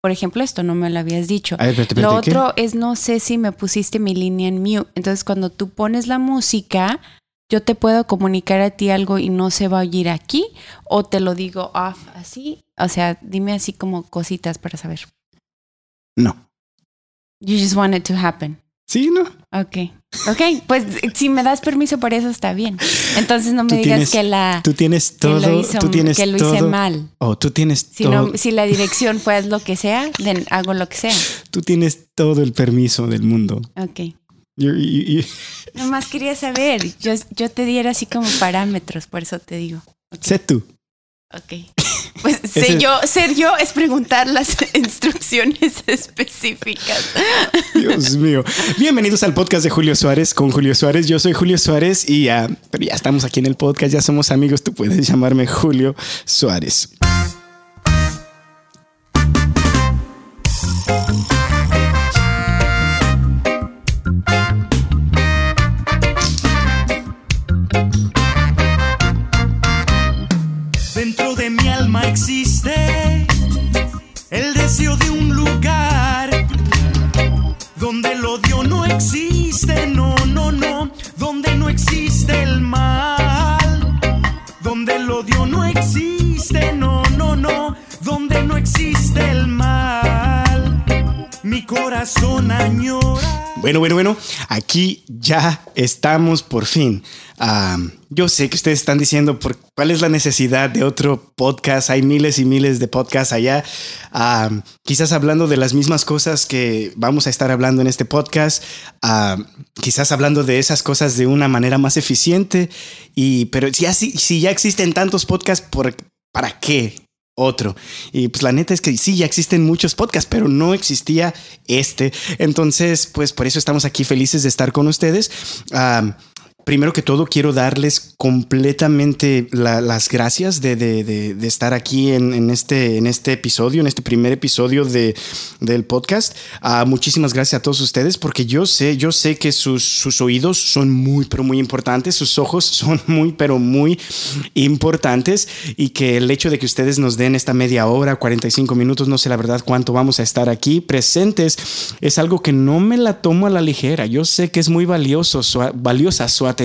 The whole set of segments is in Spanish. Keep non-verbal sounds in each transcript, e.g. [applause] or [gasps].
por ejemplo, esto no me lo habías dicho. A ver, espérate, Lo otro es no sé si me pusiste mi línea en mute. Entonces, cuando tú pones la música, yo te puedo comunicar a ti algo y no se va a oír aquí o te lo digo off así. O sea, dime así como cositas para saber. No. You just want it to happen. Sí, no. Ok. Ok, pues si me das permiso para eso está bien. Entonces no me Tú digas tienes que la Tú tienes que todo. lo, hizo- tú tienes que lo todo. hice mal. Oh, tú tienes Si, todo. no, si la dirección fue lo que sea, then hago lo que sea. Tú tienes todo el permiso del mundo. Ok. You- you- you- Nomás quería saber. Yo, yo te diera así como parámetros, por eso te digo. Ok. Sé tú. Ok. Pues sé yo, ser yo es preguntar las [laughs] instrucciones [laughs] específicas. Dios mío. Bienvenidos al podcast de Julio Suárez con Julio Suárez. Yo soy Julio Suárez y ya, pero ya estamos aquí en el podcast, ya somos amigos. Tú puedes llamarme Julio Suárez. Existe, no, no, no, donde no existe el mal. Mi corazón añora. Bueno, bueno, bueno, aquí ya estamos por fin. Yo sé que ustedes están diciendo por cuál es la necesidad de otro podcast. Hay miles y miles de podcasts allá. Quizás hablando de las mismas cosas que vamos a estar hablando en este podcast. Quizás hablando de esas cosas de una manera más eficiente. Y, pero si ya existen tantos podcasts, ¿por, ¿para qué? otro. Y pues la neta es que sí, ya existen muchos podcasts, pero no existía este. Entonces, pues por eso estamos aquí felices de estar con ustedes. Primero que todo, quiero darles completamente la- las gracias de, de- de- de estar aquí en, en este, en este episodio, en este primer episodio de, del podcast. Ah, muchísimas gracias a todos ustedes porque yo sé, yo sé que sus, sus oídos son muy, pero muy importantes, sus ojos [laughs] son muy, pero muy importantes y que el hecho de que ustedes nos den esta media hora, 45 minutos, no sé la verdad cuánto vamos a estar aquí presentes, es algo que no me la tomo a la ligera. Yo sé que es muy valioso, su- valiosa su atención.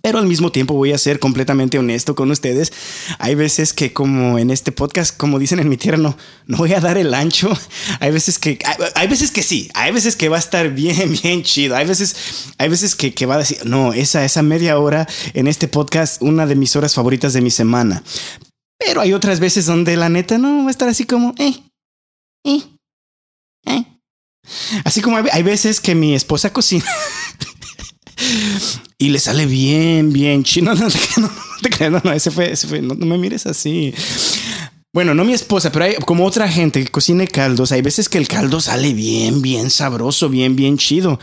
Pero al mismo tiempo voy a ser completamente honesto con ustedes. Hay veces que como en este podcast, como dicen en mi tierra, no, voy a dar el ancho. [laughs] Hay veces que, hay, veces que sí, hay veces que va a estar bien, [laughs] bien chido. Hay veces, hay veces que, va a decir, no, esa, esa media hora en este podcast, una de mis horas favoritas de mi semana. Pero hay otras veces donde la neta no va a estar así como, eh, eh, eh. Así como hay veces que mi esposa cocina [laughs] y le sale bien, bien chino. [laughs] No, no, no, no, ese fue, ese fue, no, no me mires así. Bueno, no mi esposa, pero hay como otra gente que cocine caldos. Hay veces que el caldo sale bien, bien sabroso, bien, bien chido.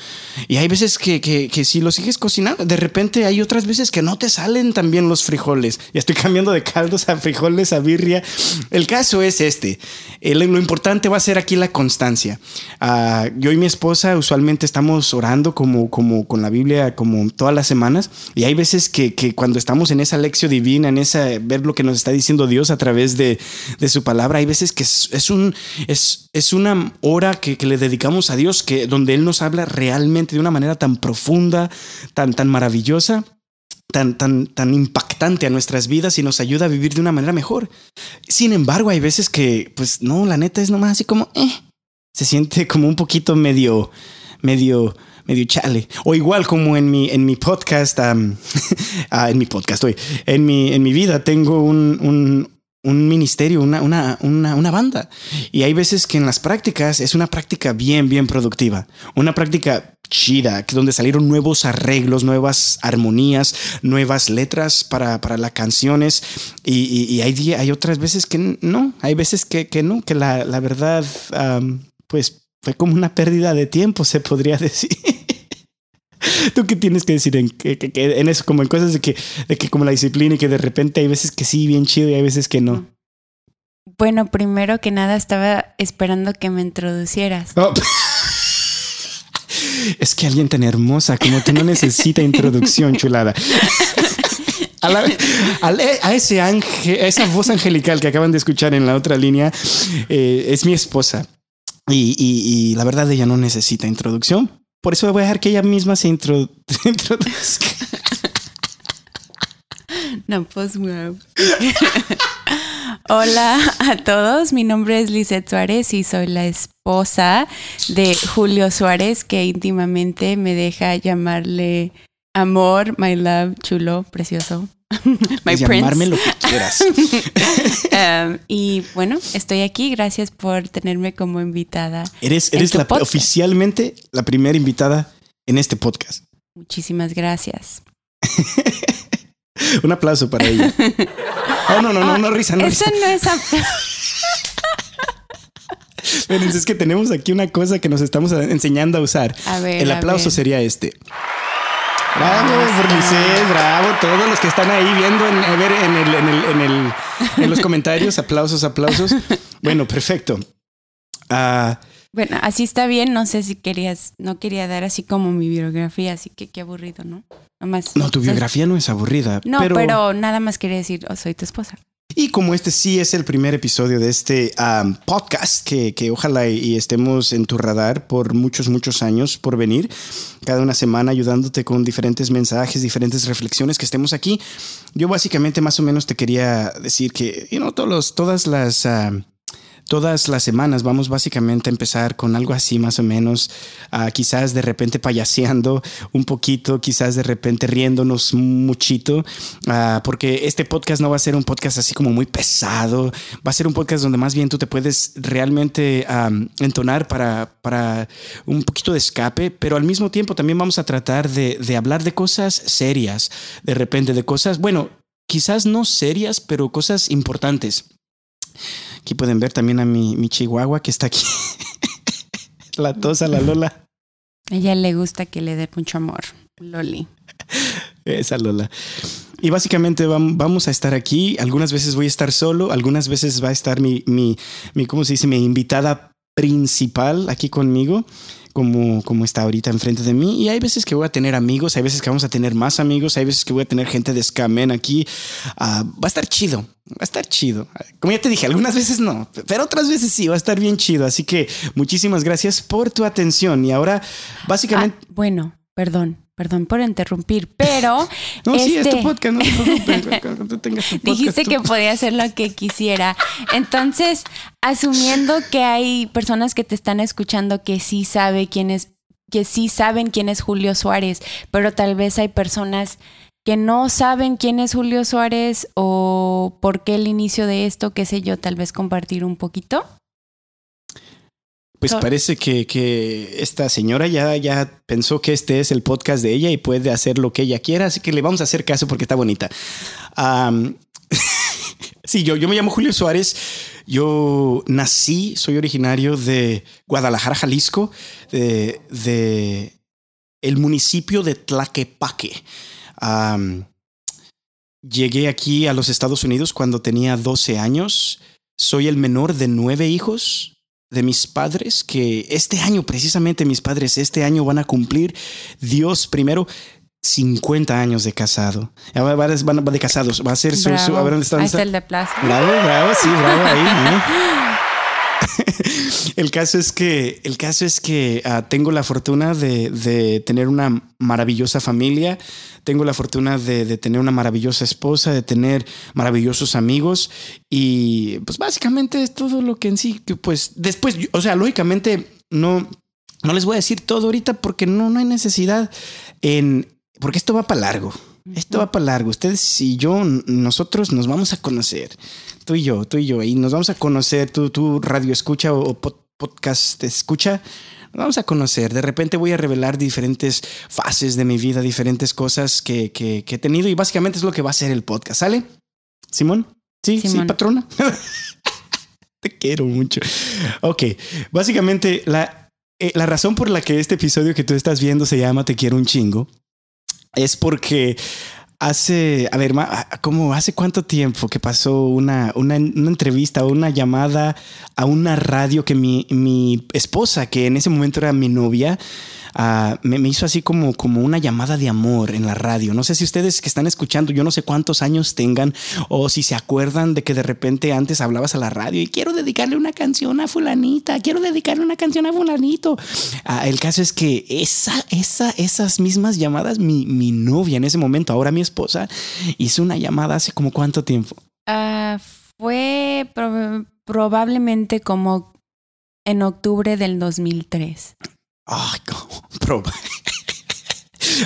Y hay veces que, que, si lo sigues cocinando, de repente hay otras veces que no te salen tan bien los frijoles. Ya estoy [laughs] cambiando de caldos a frijoles, a birria. El caso es este. Lo importante va a ser aquí la constancia. Ah, yo y mi esposa usualmente estamos orando como, como con la Biblia como todas las semanas. Y hay veces que, que cuando estamos en esa lección divina, en esa ver lo que nos está diciendo Dios a través de, de su palabra, hay veces que es, un, es, es una hora que, que le dedicamos a Dios, que donde Él nos habla realmente de una manera tan profunda, tan, tan maravillosa. Tan, tan, tan impactante a nuestras vidas y nos ayuda a vivir de una manera mejor. Sin embargo, hay veces que, pues no, la neta es nomás así como, eh, se siente como un poquito medio, medio, medio chale. O igual como en mi, en mi podcast, [laughs] ah, en mi podcast, hoy, en mi, en mi vida tengo un, un, un ministerio, una, una, una, una banda. Y hay veces que en las prácticas es una práctica bien, bien productiva. Una práctica chida, donde salieron nuevos arreglos, nuevas armonías, nuevas letras para, para las canciones. Y, hay, hay otras veces que no, hay veces que, que no, que la, la verdad, am, pues fue como una pérdida de tiempo, se podría [laughs] decir. ¿Tú qué tienes que decir en, que- en eso? Como en cosas de que, de que como la disciplina y que de repente hay veces que sí, bien chido y hay veces que no. Bueno, primero que nada estaba esperando que me introducieras. Oh. Es que alguien tan hermosa como tú no necesita introducción, [laughs] chulada. A, la- al- a ese ángel, a esa voz angelical que acaban de escuchar en la otra línea, eh, es mi esposa. Y, y- y la verdad, ella no necesita introducción. Por eso voy a dejar que ella misma se intro- [laughs] introduzca. No, pues wow. Hola a todos, mi nombre es Lizeth Suárez y soy la esposa de Julio Suárez, que íntimamente me deja llamarle amor, my love, chulo, precioso, [laughs] my Puedes llamarme lo que quieras. [laughs] Um, y bueno, estoy aquí, gracias por tenerme como invitada. Eres, eres tu la, podcast. oficialmente la primera invitada en este podcast. Muchísimas gracias. [laughs] Un aplauso para ella. Oh, no, no, no, no, risa, no, Eso risa. no es... Espérense, es que tenemos aquí una cosa que nos estamos enseñando a usar. A ver, El aplauso ver. sería este. Bravo, Lisette, bravo. Todos los que están ahí viendo en, a ver, en, el, en, el, en, el- en los comentarios, aplausos, aplausos. Bueno, perfecto. Ah, Bueno, así está bien. No sé si querías, no quería dar así como mi biografía, así que qué aburrido, ¿no? Nomás. no, tu biografía no es aburrida. No, pero, nada más quería decir, oh, soy tu esposa. Y como este sí es el primer episodio de este um, podcast, que, que ojalá y, estemos en tu radar por muchos, muchos años por venir, cada una semana ayudándote con diferentes mensajes, diferentes reflexiones que estemos aquí. Yo básicamente más o menos te quería decir que, you know, todos los- todas las... ah, Todas las semanas vamos básicamente a empezar con algo así más o menos, ah, quizás de repente payaseando un poquito, quizás de repente riéndonos muchito, ah, porque este podcast no va a ser un podcast así como muy pesado, va a ser un podcast donde más bien tú te puedes realmente am, entonar para, para un poquito de escape, pero al mismo tiempo también vamos a tratar de, de hablar de cosas serias, de repente de cosas, bueno, quizás no serias, pero cosas importantes. Aquí pueden ver también a mi, mi chihuahua que está aquí. [laughs] la tosa, la Lola. A ella le gusta que le dé mucho amor. Loli. Esa Lola. Y básicamente vam- vamos a estar aquí. Algunas veces voy a estar solo, algunas veces va a estar mi, mi, mi ¿cómo se dice? Mi invitada principal aquí conmigo, como, como está ahorita enfrente de mí. Y hay veces que voy a tener amigos, hay veces que vamos a tener más amigos, hay veces que voy a tener gente de Scamen aquí. Ah, va a estar chido, va a estar chido. Como ya te dije, algunas veces no, pero otras veces sí, va a estar bien chido. Así que muchísimas gracias por tu atención. Y ahora, básicamente... Ah, bueno, perdón, perdón por interrumpir, pero [laughs] no, sí, es tu este- podcast, no te preocupes. Cuando tú tengas tu [laughs] podcast, Dijiste tú- que podía hacer lo que quisiera. Entonces, asumiendo que hay personas que te están escuchando que sí sabe quién es, que sí saben quién es Julio Suárez, pero tal vez hay personas que no saben quién es Julio Suárez o por qué el inicio de esto, qué sé yo, tal vez compartir un poquito. Pues parece que, que esta señora ya, ya pensó que este es el podcast de ella y puede hacer lo que ella quiera, así que le vamos a hacer caso porque está bonita. [laughs] Sí, yo, yo me llamo Julio Suárez. Yo nací, soy originario de Guadalajara, Jalisco, de, de el municipio de Tlaquepaque. Llegué aquí a los Estados Unidos cuando tenía 12 años. Soy el menor de nueve hijos de mis padres, que este año, precisamente mis padres, este año van a cumplir, Dios primero, 50 años de casado. Van a- de casados. Va a ser su... su- a ver dónde está. Ahí está el de plazo. Bravo, bravo, sí, bravo ahí. ¿eh? [laughs] [laughs] El caso es que, el caso es que ah, tengo la fortuna de, de tener una maravillosa familia, tengo la fortuna de, de tener una maravillosa esposa, de tener maravillosos amigos y pues básicamente es todo lo que en sí, que pues después, o sea, lógicamente no, no les voy a decir todo ahorita porque no, no hay necesidad en, porque esto va para largo. Esto va para largo. Ustedes y yo, nosotros nos vamos a conocer. Tú y yo, tú y yo. Y nos vamos a conocer. Tú, tú radio escucha o, o pod- podcast escucha. Nos vamos a conocer. De repente voy a revelar diferentes fases de mi vida, diferentes cosas que, que, que he tenido. Y básicamente es lo que va a ser el podcast. ¿Sale? Simón. Sí, sí, Simón. patrona. [laughs] Te quiero mucho. Ok. Básicamente la, eh, la razón por la que este episodio que tú estás viendo se llama Te quiero un chingo es porque hace, a ver, ¿cómo hace cuánto tiempo que pasó una, una, una entrevista o una llamada a una radio que mi, mi esposa, que en ese momento era mi novia, ah, me, hizo así como, como una llamada de amor en la radio. No sé si ustedes que están escuchando, yo no sé cuántos años tengan o si se acuerdan de que de repente antes hablabas a la radio y quiero dedicarle una canción a fulanita, quiero dedicarle una canción a fulanito. Ah, el caso es que esa, esa, esas mismas llamadas, mi, mi novia en ese momento, ahora mi esposa, hizo una llamada hace como cuánto tiempo. Ah, fue prob- probablemente como en octubre del 2003. Ay, [laughs] proba.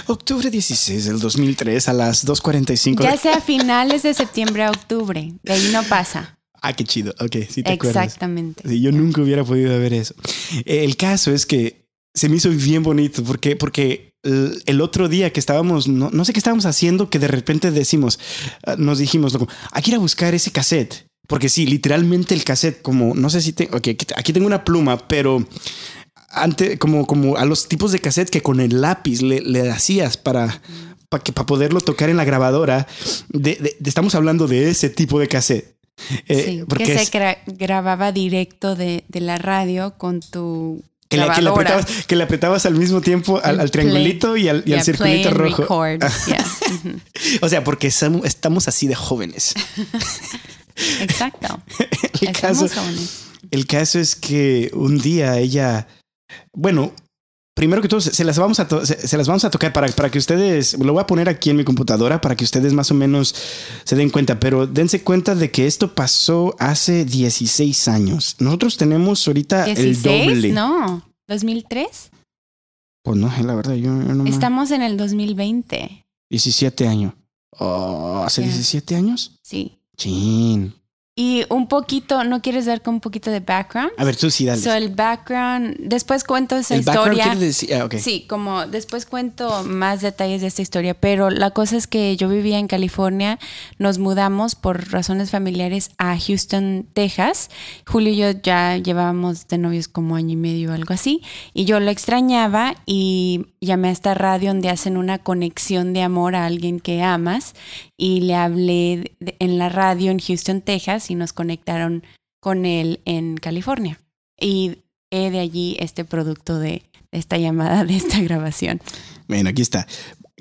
Octubre 16 del 2003 a las 2.45. Ya sea finales de septiembre a octubre, de ahí no pasa. Ah, qué chido. Ok, sí te acuerdas. Exactamente. Sí, yo nunca hubiera podido ver eso. El caso es que se me hizo bien bonito porque, porque el, otro día que estábamos, no, no sé qué estábamos haciendo, que de repente decimos, ah, nos dijimos, loco, hay que ir a buscar ese cassette. Porque sí, literalmente el cassette, como no sé si tengo, ok, aquí- aquí tengo una pluma, pero antes, como, como a los tipos de cassette que con el lápiz le, le hacías para, para, que, para poderlo tocar en la grabadora, de- de- de- estamos hablando de ese tipo de cassette. Eh, Sí, porque que es- se gra- grababa directo de, de la radio con tu Que le, que le apretabas, que le apretabas al mismo tiempo al, al triangulito y al, y al circulito rojo. [laughs] yeah. O sea, porque estamos, así de jóvenes. [laughs] Exacto. [laughs] El caso, jóvenes. el caso es que un día ella, bueno, primero que todo, se las vamos a, se, se las vamos a tocar para, para que ustedes, lo voy a poner aquí en mi computadora para que ustedes más o menos se den cuenta, pero dense cuenta de que esto pasó hace 16 años. Nosotros tenemos ahorita el 16, doble. no, 2003. Pues no, la verdad, yo, yo no me- Estamos en el 2020. 17 años. Oh, ¿Hace Yeah. 17 años? Sí. Chin. Y un poquito, ¿no quieres dar con un poquito de background? A ver, tú sí, dale. So, el background, después cuento esa el background historia. decir. Ah, ok. Sí, como después cuento más detalles de esta historia, pero la cosa es que yo vivía en California, nos mudamos por razones familiares a Houston, Texas. Julio y yo ya llevábamos de novios como año y medio o algo así, y yo lo extrañaba y llamé a esta radio donde hacen una conexión de amor a alguien que amas y le hablé en la radio en Houston, Texas y nos conectaron con él en California. Y he de allí este producto de esta llamada, de esta [laughs] grabación. Bueno, aquí está.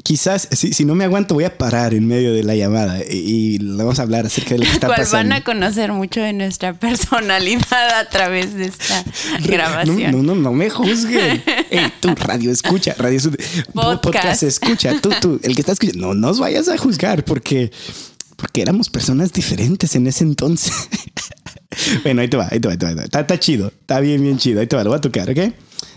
Quizás, si, si no me aguanto, voy a parar en medio de la llamada y, y le vamos a hablar acerca de lo que está [laughs] pasando. van a conocer mucho de nuestra [laughs] personalidad a través de esta [laughs] grabación. No, no, no, no me juzguen. Ey, tú, radio escucha, radio Podcast. podcast escucha. Tú, tú, el que está escuchando, no nos vayas a juzgar porque, porque éramos personas diferentes en ese entonces. bueno, ahí te va, ahí te va, ahí te va. ahí te va. Está, está chido, está bien, bien chido. Ahí te va, lo voy a tocar, ¿ok?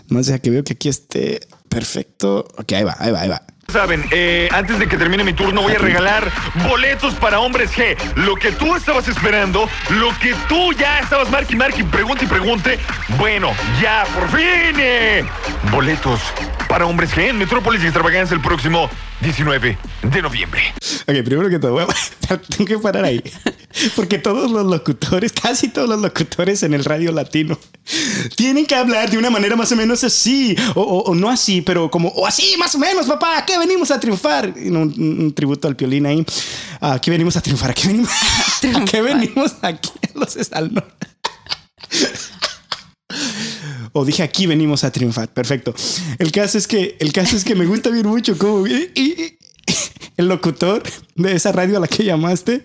No sé, que veo que aquí esté perfecto. Ok, ahí va, ahí va, ahí va. Saben, eh, antes de que termine mi turno voy a regalar boletos para hombres G. Lo que tú estabas esperando, lo que tú ya estabas marque y marque, pregunte y pregunte. Bueno, ya, por fin. eh, boletos para hombres G en Metrópolis y Extravaganza el próximo 19 de noviembre. Ok, primero que todo, [laughs] tengo que parar ahí. [laughs] Porque todos los locutores, casi todos los locutores en el radio latino, tienen que hablar de una manera más o menos así. O, o- o no así, pero como, o así, más o menos, papá. ¿A qué venimos a triunfar? Un, un tributo al piolín ahí. ¿A qué venimos a triunfar? [laughs] ¿A qué venimos, ¿a qué venimos aquí los Estalno? O dije aquí venimos a triunfar. Perfecto. El caso es que, el caso es que me gusta bien mucho cómo y- y- el locutor de esa radio a la que llamaste,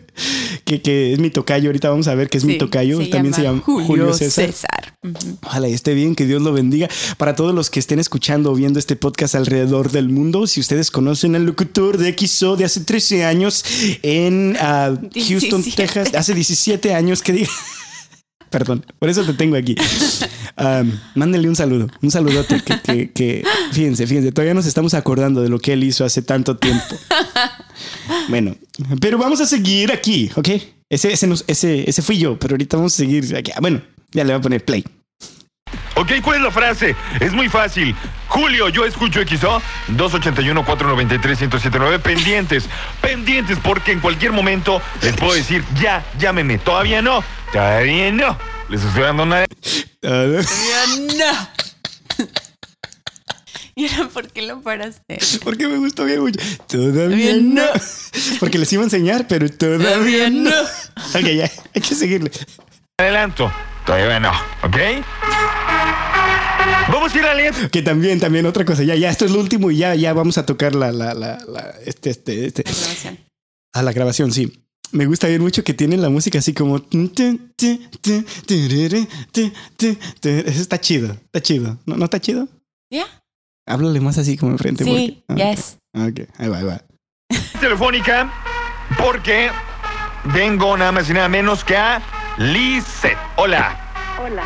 que, que es mi tocayo. Ahorita vamos a ver que es mi tocayo. También se llama Julio, César. Ujú. Ojalá y esté bien, que Dios lo bendiga. Para todos los que estén escuchando o viendo este podcast alrededor del mundo, si ustedes conocen al locutor de XO de hace 13 años en ah, [laughs] Houston, 17. Texas, hace 17 años que diga. Perdón, por eso te tengo aquí. Um, un saludo, un saludote. Que, que, que- fíjense, fíjense, todavía nos estamos acordando de lo que él hizo hace tanto tiempo. Bueno, pero vamos a seguir aquí, ¿ok? Ese, ese, ese, ese fui yo, pero ahorita vamos a seguir aquí. Ah, Bueno, ya le voy a poner play. Ok, ¿cuál es la frase? Es muy fácil. Julio, yo escucho XO 281-493-1079. Pendientes, pendientes, porque en cualquier momento les puedo decir, ya, llámeme. Todavía no, todavía no. Les estoy dando una. Ah, no. [laughs] ¿Y ahora por qué lo paraste? Porque me gustó bien mucho. Todavía Todavía no. no. [laughs] Porque les iba a enseñar, pero todavía, Todavía no. no. [laughs] Ok, ya, hay que seguirle. Adelanto, todavía no, ¿ok? Vamos a ir a leer. Que también, también otra cosa. Ya, ya, esto es lo último y ya, ya vamos a tocar la, la, la, la- este, este, este. La grabación. A la grabación, sí. Me gusta bien mucho que tienen la música así como. Eso está chido, está chido. ¿No, no está chido? ¿Ya? Háblale más así como enfrente. Sí, porque- ah, yes. Ok, ahí va, ahí va. Telefónica porque vengo nada más y nada menos que a Lisette. Hola. Hola.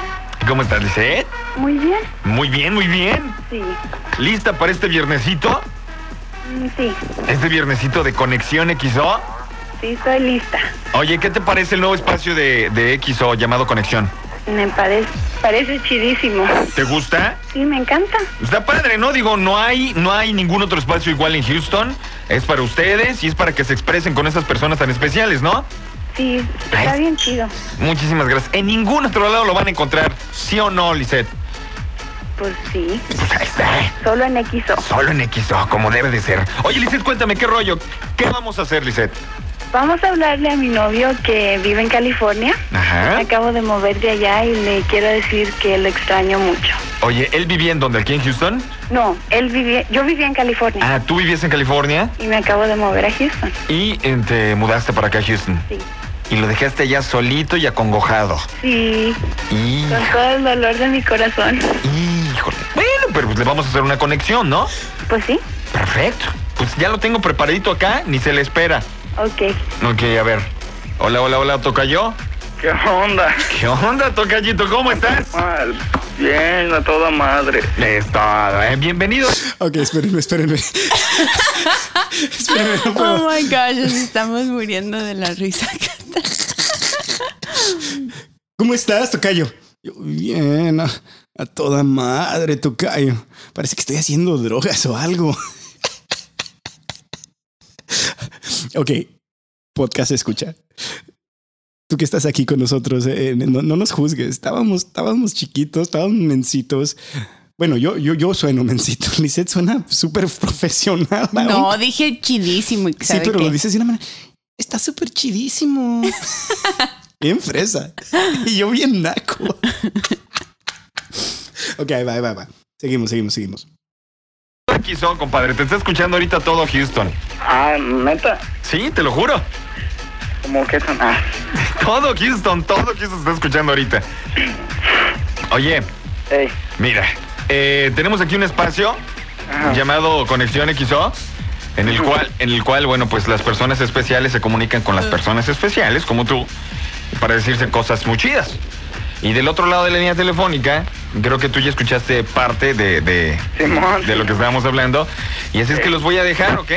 ¿Cómo estás, Lisette? Muy bien. Muy bien, muy bien. Sí. ¿Lista para este viernesito? Mm, Sí. Este viernesito de Conexión XO. Sí, estoy lista. Oye, ¿qué te parece el nuevo espacio de, de XO llamado Conexión? Me parece, parece chidísimo. ¿Te gusta? Sí, me encanta. Está padre, ¿no? Digo, no hay, no hay ningún otro espacio igual en Houston. Es para ustedes y es para que se expresen con esas personas tan especiales, ¿no? Sí, está bien chido. Muchísimas gracias. En ningún otro lado lo van a encontrar. ¿Sí o no, Lisette? Pues sí. Pues ahí está. Solo en XO. Solo en XO, como debe de ser. Oye, Lisette, cuéntame, ¿qué rollo? ¿Qué vamos a hacer, Lisette? Vamos a hablarle a mi novio que vive en California. Ajá. Me acabo de mover de allá y le quiero decir que lo extraño mucho. Oye, ¿él vivía en dónde? ¿Aquí en Houston? No, él vivía, yo vivía en California Ah, tú vivías en California y me acabo de mover a Houston. y eh, te mudaste para acá a Houston. Sí. Y lo dejaste allá solito y acongojado. Sí, Y... con todo el dolor de mi corazón. Híjole. Bueno, pero pues le vamos a hacer una conexión, ¿no? Pues sí. Perfecto. Pues ya lo tengo preparadito acá, ni se le espera. Ok. Ok, a ver. Hola, hola, hola, tocayo. ¿Qué onda? ¿Qué onda, tocayito? ¿Cómo estás? Mal. Bien, a toda madre. Es todo, ¿eh? Bienvenido. Ok, espérenme, espérenme. [laughs] espérenme, no puedo. Oh my gosh, nos estamos muriendo de la risa. ¿Cómo estás, Tocayo? Yo, bien, a, a toda madre, Tocayo. Parece que estoy haciendo drogas o algo. [laughs] ok, podcast escucha. Tú que estás aquí con nosotros, eh, no, no nos juzgues. Estábamos, estábamos chiquitos, estábamos mencitos. Bueno, yo, yo, yo sueno mencito. [laughs] Lisette suena súper profesional. No, dije chidísimo. Sí, ¿sabe pero qué? lo dices de una manera. Está súper chidísimo. [laughs] bien fresa. Y yo bien naco. ok, ahí va, ahí va, ahí va. Seguimos, seguimos, seguimos. Aquí son, compadre. Te está escuchando ahorita todo Houston. Ah, neta. Sí, te lo juro. Como que son. Ah, [laughs] Todo Houston, todo Houston está escuchando ahorita. Oye, mira, eh, tenemos aquí un espacio Ajá. llamado Conexión XO. En el cual, en el cual, bueno, pues las personas especiales se comunican con las personas especiales, como tú, para decirse cosas muy chidas. Y del otro lado de la línea telefónica, creo que tú ya escuchaste parte de, de, de lo que estábamos hablando. Y así es que los voy a dejar, ¿ok?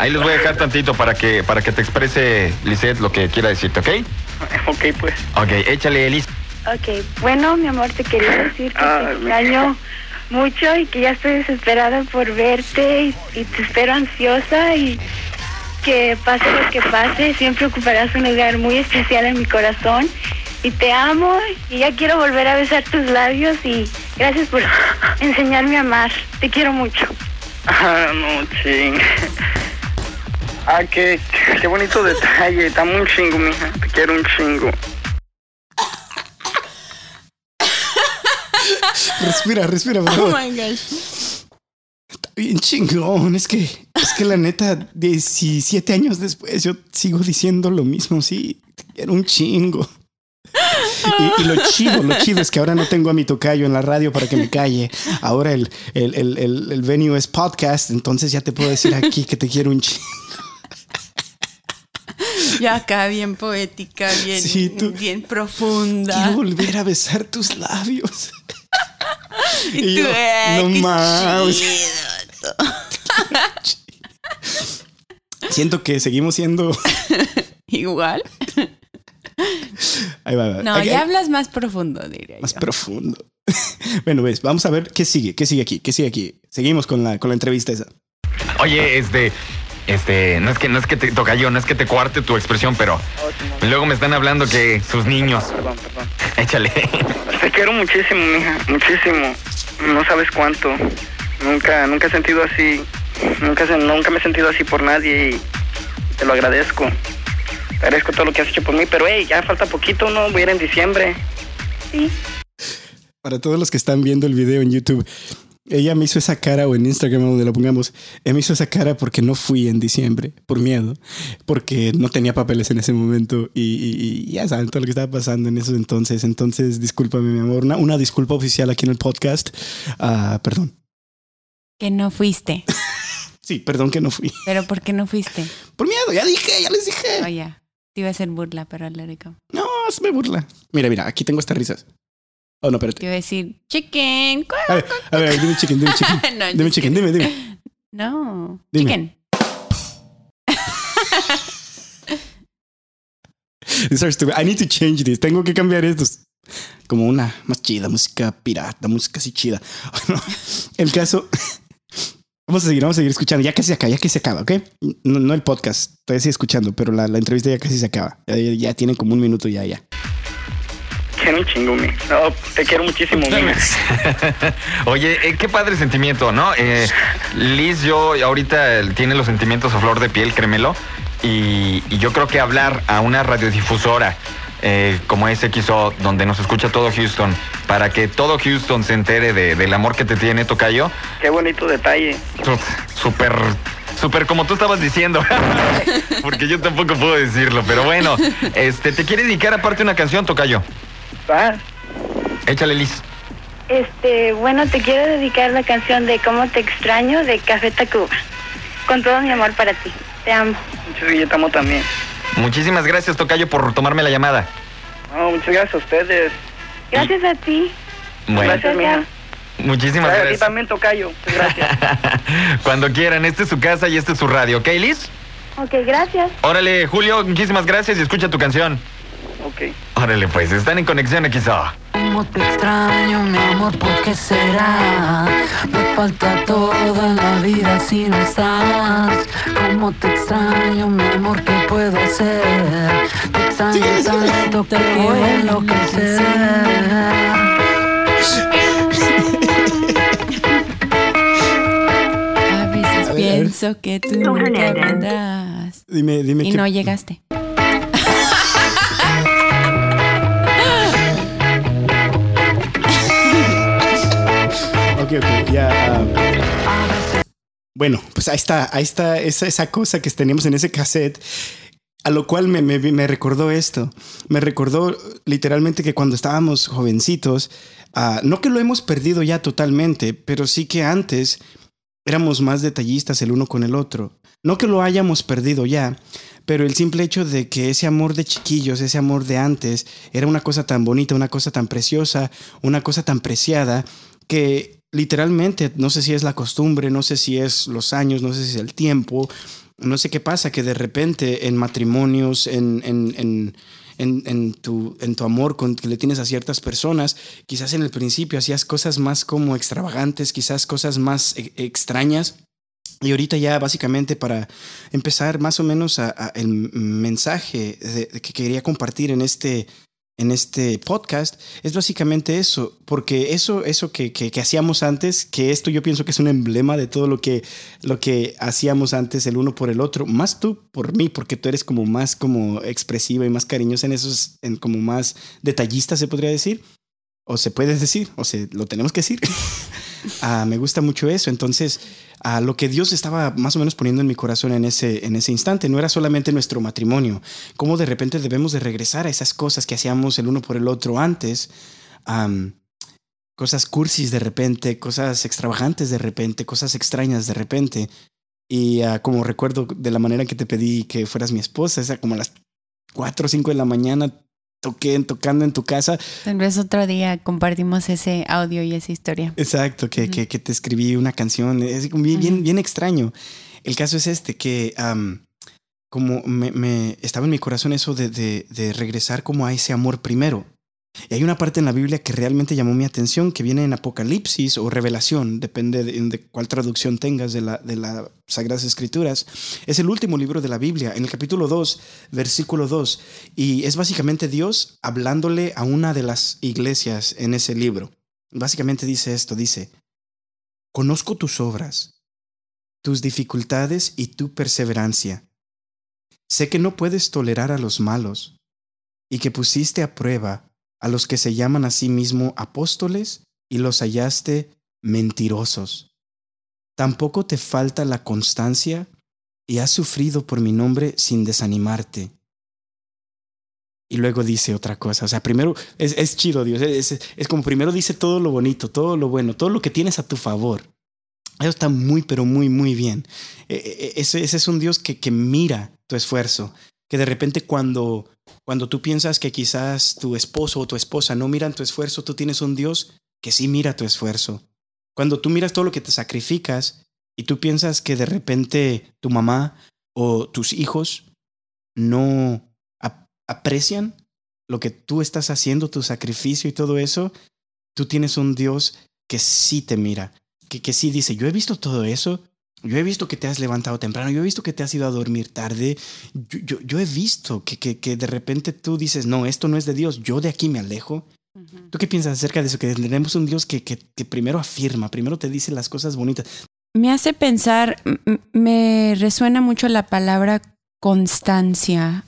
Ahí los voy a dejar tantito para que, para que te exprese, Lisette, lo que quiera decirte, ¿ok? Ok, pues. Ok, échale, Elis. Ok, bueno, mi amor, te quería decir que te mi- extraño mucho y que ya estoy desesperada por verte y, y te espero ansiosa y que pase lo que pase, siempre ocuparás un lugar muy especial en mi corazón y te amo y ya quiero volver a besar tus labios y gracias por [laughs] enseñarme a amar. Te quiero mucho. Ah, no, ching. Ah, qué, qué bonito [laughs] detalle. Está muy chingo, mija. Te quiero un chingo. Respira, respira, por Oh favor. my gosh. Bien chingón. Es que, es que la neta, 17 años después, yo sigo diciendo lo mismo. Sí, te quiero un chingo. Y, y lo chido, lo chido es que ahora no tengo a mi tocayo en la radio para que me calle. Ahora el, el, el, el, el venue es podcast, entonces ya te puedo decir aquí que te quiero un chingo. Ya acá bien poética, bien, Sí, tú- bien profunda. Quiero volver a besar tus labios. [laughs] Y y tú, yo, "Ay, no qué mames". chido. [laughs] Siento que seguimos siendo. [laughs] Igual. Ahí va, ahí va. No, Aquí- ya hablas más profundo, diría más yo. profundo. bueno, ves, vamos a ver qué sigue, qué sigue aquí, qué sigue aquí. Seguimos con la, con la entrevista esa. Oye, este, este, no es que, no es que te toca yo, no es que te cuarte tu expresión, pero luego me están hablando que sus niños. Perdón, perdón. [laughs] Échale. Te quiero muchísimo, mija. Muchísimo. No sabes cuánto. Nunca, nunca he sentido así. Nunca, se- nunca me he sentido así por nadie y te lo agradezco. Te agradezco todo lo que has hecho por mí, pero hey, ya falta poquito, ¿no? Voy a ir en diciembre. Sí, para todos los que están viendo el video en YouTube, ella me hizo esa cara o en Instagram donde la pongamos, ella me hizo esa cara porque no fui en diciembre, por miedo, porque no tenía papeles en ese momento y, y- y ya saben todo lo que estaba pasando en esos entonces. Entonces, discúlpame, mi amor, una, una disculpa oficial aquí en el podcast. Ah, perdón. Que no fuiste. [laughs] Sí, perdón que no fui. Pero ¿por qué no fuiste? Por miedo, ya dije, ya les dije. Oye, te iba a hacer burla, pero go. No, se me burla. Mira, mira, aquí tengo estas risas. Oh, no, espérate. Te iba a decir, chicken. A ver, a ver, dime chicken, dime chicken. [laughs] no, Dime chicken, dime, dime. No, Dime. chicken. [laughs] These are stupid. I need to change this. Tengo que cambiar estos. Como una más chida, música pirata, música así chida. [laughs] El caso. Vamos a seguir, vamos a seguir escuchando. Ya casi se acaba, ya casi se acaba, ¿ok? No, no el podcast, todavía sigue escuchando, pero la, la entrevista ya casi se acaba. Ya, ya, ya tienen como un minuto ya, ya. Quiero un chingo, mi. No, te quiero muchísimo, mi. [laughs] Oye, eh, qué padre sentimiento, ¿no? Eh, Liz, yo ahorita eh, tiene los sentimientos a flor de piel, créemelo. Y, y yo creo que hablar a una radiodifusora eh, como SXO, donde nos escucha todo Houston, para que todo Houston se entere de- del amor que te tiene, Tocayo, Qué bonito detalle. Súper, súper como tú estabas diciendo. [laughs] Porque yo tampoco puedo decirlo, pero bueno, este, te quiere dedicar aparte una canción, Tocayo. ¿Va? Échale, Liz. Este, bueno, te quiero dedicar la canción de Cómo te extraño de Café Tacuba. Con todo mi amor para ti. Te amo. Muchas yo te amo también. Muchísimas gracias, Tocayo, por tomarme la llamada. No, muchas gracias a ustedes. Gracias a ti. Bueno, Gracias, mija. muchísimas Gracias a ti gracias. también, Tocayo. Gracias. [laughs] Cuando quieran, esta es su casa y este es su radio, ¿ok, Liz? Ok, gracias. Órale, Julio, muchísimas gracias y escucha tu canción. Ok. Órale, pues, están en conexión XO. Cómo te extraño, mi amor, ¿por qué será? Me falta todo en la vida si no estás. Cómo te extraño, mi amor, ¿qué puedo hacer? Te extraño tanto que voy a enloquecer. [laughs] A veces pienso que tú nunca vendrás. Dime, dime Y qué- no llegaste. Ya. ah. Bueno, pues ahí está, ahí está esa, esa cosa que teníamos en ese cassette. A lo cual me, me- me recordó esto. Me recordó literalmente que cuando estábamos jovencitos, ah, no que lo hemos perdido ya totalmente, pero sí que antes éramos más detallistas el uno con el otro. No que lo hayamos perdido ya, pero el simple hecho de que ese amor de chiquillos, ese amor de antes, era una cosa tan bonita, una cosa tan preciosa, una cosa tan preciada, que literalmente, no sé si es la costumbre, no sé si es los años, no sé si es el tiempo, no sé qué pasa, que de repente en matrimonios, en, en, en, en, en tu, en tu amor con, que le tienes a ciertas personas, quizás en el principio hacías cosas más como extravagantes, quizás cosas más e- extrañas. Y ahorita ya básicamente para empezar más o menos a, el mensaje que quería compartir en este, en este podcast es básicamente eso, porque eso, eso que, que, hacíamos antes, que esto yo pienso que es un emblema de todo lo que, lo que hacíamos antes el uno por el otro, más tú por mí, porque tú eres como más como expresiva y más cariñosa en esos, en como más detallista se podría decir, o se puede decir, o se lo tenemos que decir. [laughs] Ah, me gusta mucho eso, entonces a lo que Dios estaba más o menos poniendo en mi corazón en ese, en ese instante. No era solamente nuestro matrimonio, cómo de repente debemos de regresar a esas cosas que hacíamos el uno por el otro antes. cosas cursis de repente, cosas extravagantes de repente, cosas extrañas de repente. Y ah, como recuerdo de la manera que te pedí que fueras mi esposa, esa como a las 4 o 5 de la mañana toqué tocando en tu casa. Tal vez otro día compartimos ese audio y esa historia. Exacto, que, que, que te escribí una canción. Es bien, bien, Ujú. bien extraño. El caso es este, que am, como me, me- estaba en mi corazón eso de, de, de regresar como a ese amor primero. Y hay una parte en la Biblia que realmente llamó mi atención, que viene en Apocalipsis o Revelación, depende de, cuál traducción tengas de las Sagradas Escrituras. Es el último libro de la Biblia, en el capítulo 2, versículo 2. Y es básicamente Dios hablándole a una de las iglesias en ese libro. Básicamente dice esto, dice, conozco tus obras, tus dificultades y tu perseverancia. Sé que no puedes tolerar a los malos y que pusiste a prueba a los que se llaman a sí mismo apóstoles y los hallaste mentirosos. Tampoco te falta la constancia y has sufrido por mi nombre sin desanimarte. Y luego dice otra cosa. O sea, primero es, es chido, Dios. Es, es- como primero dice todo lo bonito, todo lo bueno, todo lo que tienes a tu favor. Eso está muy, pero muy, muy bien. Eh, eh, Ese, ese es un Dios que, que mira tu esfuerzo. Que de repente cuando, cuando tú piensas que quizás tu esposo o tu esposa no miran tu esfuerzo, tú tienes un Dios que sí mira tu esfuerzo. Cuando tú miras todo lo que te sacrificas y tú piensas que de repente tu mamá o tus hijos no ap- aprecian lo que tú estás haciendo, tu sacrificio y todo eso, tú tienes un Dios que sí te mira, que, que sí dice, yo he visto todo eso, yo he visto que te has levantado temprano, yo he visto que te has ido a dormir tarde, yo, yo, yo he visto que, que, que de repente tú dices, no, esto no es de Dios, yo de aquí me alejo. ¿Tú qué piensas acerca de eso? Que tenemos un Dios que, que, que primero afirma, primero te dice las cosas bonitas. Me hace pensar, me resuena mucho la palabra constancia,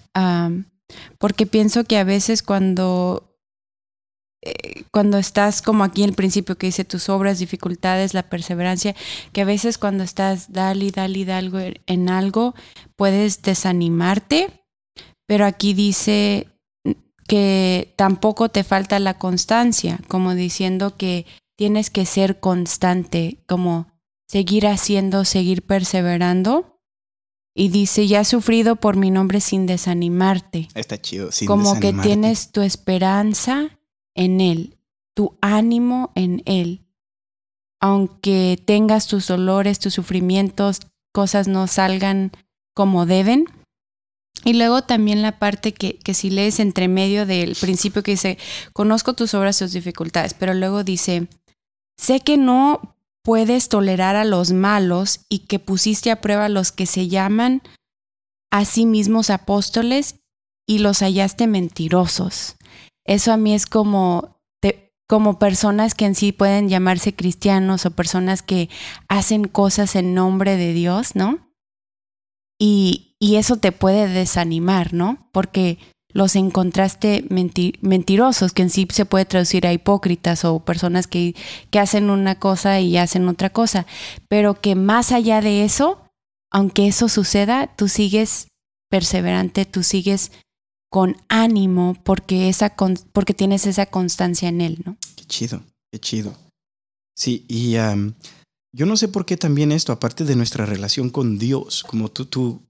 porque pienso que a veces cuando, eh, cuando estás como aquí el principio que dice tus obras, dificultades, la perseverancia, que a veces cuando estás dale dale dale en algo, puedes desanimarte, pero aquí dice que tampoco te falta la constancia, como diciendo que tienes que ser constante, como seguir haciendo, seguir perseverando. Y dice, ya has sufrido por mi nombre sin desanimarte. Está chido. sin como que tienes tu esperanza en Él, tu ánimo en Él. Aunque tengas tus dolores, tus sufrimientos, cosas no salgan como deben. Y luego también la parte que, que si lees entre medio del principio que dice, conozco tus obras, tus dificultades, pero luego dice, sé que no puedes tolerar a los malos y que pusiste a prueba a los que se llaman a sí mismos apóstoles y los hallaste mentirosos. Eso a mí es como, como personas que en sí pueden llamarse cristianos o personas que hacen cosas en nombre de Dios, ¿no? Y, y eso te puede desanimar, ¿no? Porque los encontraste menti- mentirosos, que en sí se puede traducir a hipócritas o personas que, que hacen una cosa y hacen otra cosa, pero que más allá de eso, aunque eso suceda, tú sigues perseverante, tú sigues con ánimo porque, esa con- porque tienes esa constancia en él, ¿no? Qué chido, qué chido. Sí, y yo no sé por qué también esto, aparte de nuestra relación con Dios, como tú, tú,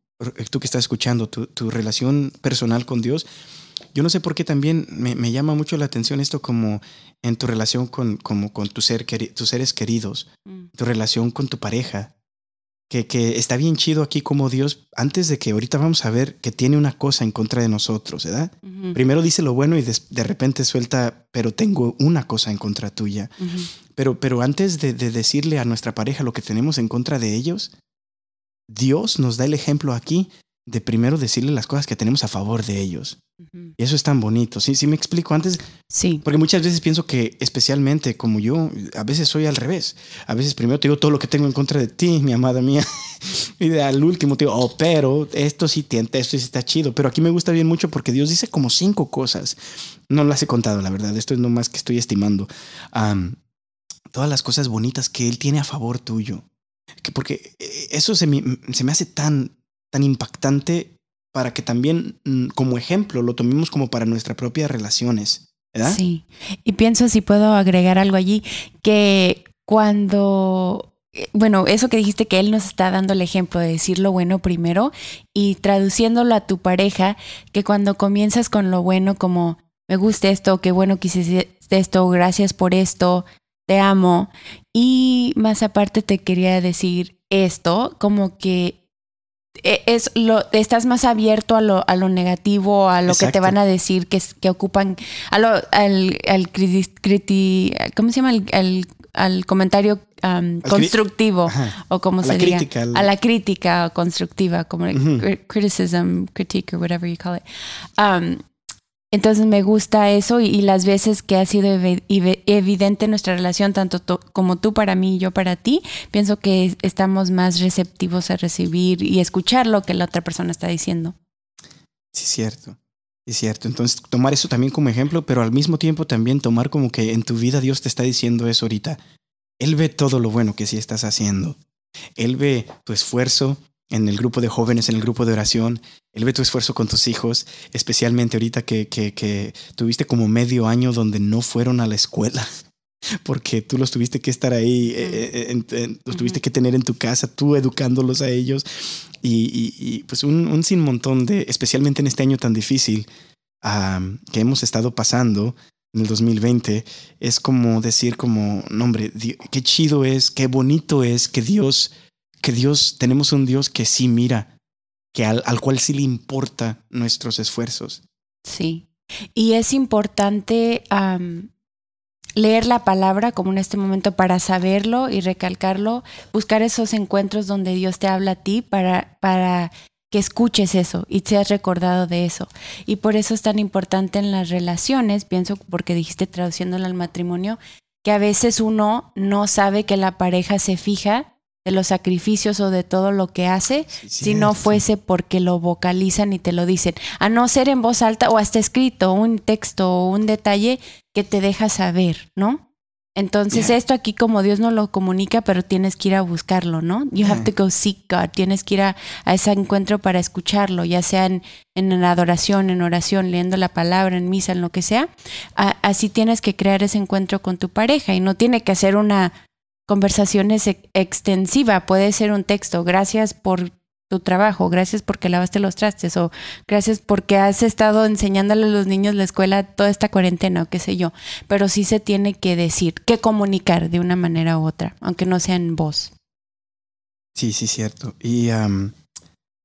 tú que estás escuchando, tu, tu relación personal con Dios, yo no sé por qué también me, me llama mucho la atención esto como en tu relación con, como con tu ser, tus seres queridos, tu relación con tu pareja, que, que está bien chido aquí como Dios, antes de que ahorita vamos a ver que tiene una cosa en contra de nosotros, ¿verdad? Primero dice lo bueno y de repente suelta, pero tengo una cosa en contra tuya. Pero, pero antes de, de decirle a nuestra pareja lo que tenemos en contra de ellos, Dios nos da el ejemplo aquí de primero decirle las cosas que tenemos a favor de ellos. Y eso es tan bonito. Sí, sí me explico antes, Sí, porque muchas veces pienso que especialmente como yo, a veces soy al revés. A veces primero te digo todo lo que tengo en contra de ti, mi amada mía. [laughs] y al último te digo, oh, pero esto sí tienta, esto sí está chido. Pero aquí me gusta bien mucho porque Dios dice como cinco cosas. No las he contado, la verdad. Esto es nomás que estoy estimando. Todas las cosas bonitas que Él tiene a favor tuyo. Que porque eh, eso se me, se me hace tan, tan impactante para que también mm, como ejemplo lo tomemos como para nuestras propias relaciones. ¿Verdad? Sí, y pienso si puedo agregar algo allí, que cuando, eh, bueno, eso que dijiste que él nos está dando el ejemplo de decir lo bueno primero y traduciéndolo a tu pareja, que cuando comienzas con lo bueno como me gusta esto, qué bueno que esto, gracias por esto, te amo. Y más aparte te quería decir esto, como que es lo estás más abierto a lo, a lo negativo, a lo que te van a decir que, que ocupan, a lo, al, al criti, criti- ¿cómo se llama? Al, al- al comentario um, constructivo Ajá. o como A se la diga, crítica, al- a la crítica constructiva, como cri- criticism, critique or whatever you call it. Um, entonces me gusta eso y, las veces que ha sido evi- evi- evidente nuestra relación, tanto como tú para mí y yo para ti, pienso que estamos más receptivos a recibir y escuchar lo que la otra persona está diciendo. Sí, cierto. Es cierto, entonces tomar eso también como ejemplo, pero al mismo tiempo también tomar como que en tu vida Dios te está diciendo eso ahorita. Él ve todo lo bueno que sí estás haciendo. Él ve tu esfuerzo en el grupo de jóvenes, en el grupo de oración. Él ve tu esfuerzo con tus hijos, especialmente ahorita que, que, que tuviste como medio año donde no fueron a la escuela [laughs] porque tú los tuviste que estar ahí, eh, eh, los tuviste que tener en tu casa, tú educándolos a ellos. Y, pues un, un, sin montón de, especialmente en este año tan difícil que hemos estado pasando en el 2020, es como decir como, no hombre, qué chido es, qué bonito es que Dios, que Dios, tenemos un Dios que sí mira, que al, al cual sí le importa nuestros esfuerzos. Sí. Y es importante leer la palabra como en este momento para saberlo y recalcarlo, buscar esos encuentros donde Dios te habla a ti para, para que escuches eso y seas recordado de eso. Y por eso es tan importante en las relaciones, pienso porque dijiste traduciéndolo al matrimonio, que a veces uno no sabe que la pareja se fija de los sacrificios o de todo lo que hace, si no fuese porque lo vocalizan y te lo dicen. A no ser en voz alta o hasta escrito, un texto o un detalle que te deja saber, ¿no? Entonces esto aquí como Dios no lo comunica, pero tienes que ir a buscarlo, ¿no? You have to go seek God. Tienes que ir a, ese encuentro para escucharlo, ya sea en, en, adoración, en oración, leyendo la palabra, en misa, en lo que sea. así tienes que crear ese encuentro con tu pareja y no tiene que hacer una conversación es extensiva, puede ser un texto, gracias por tu trabajo, gracias porque lavaste los trastes o gracias porque has estado enseñándole a los niños la escuela toda esta cuarentena o qué sé yo, pero sí se tiene que decir, que comunicar de una manera u otra, aunque no sea en voz. Sí, sí, cierto. Y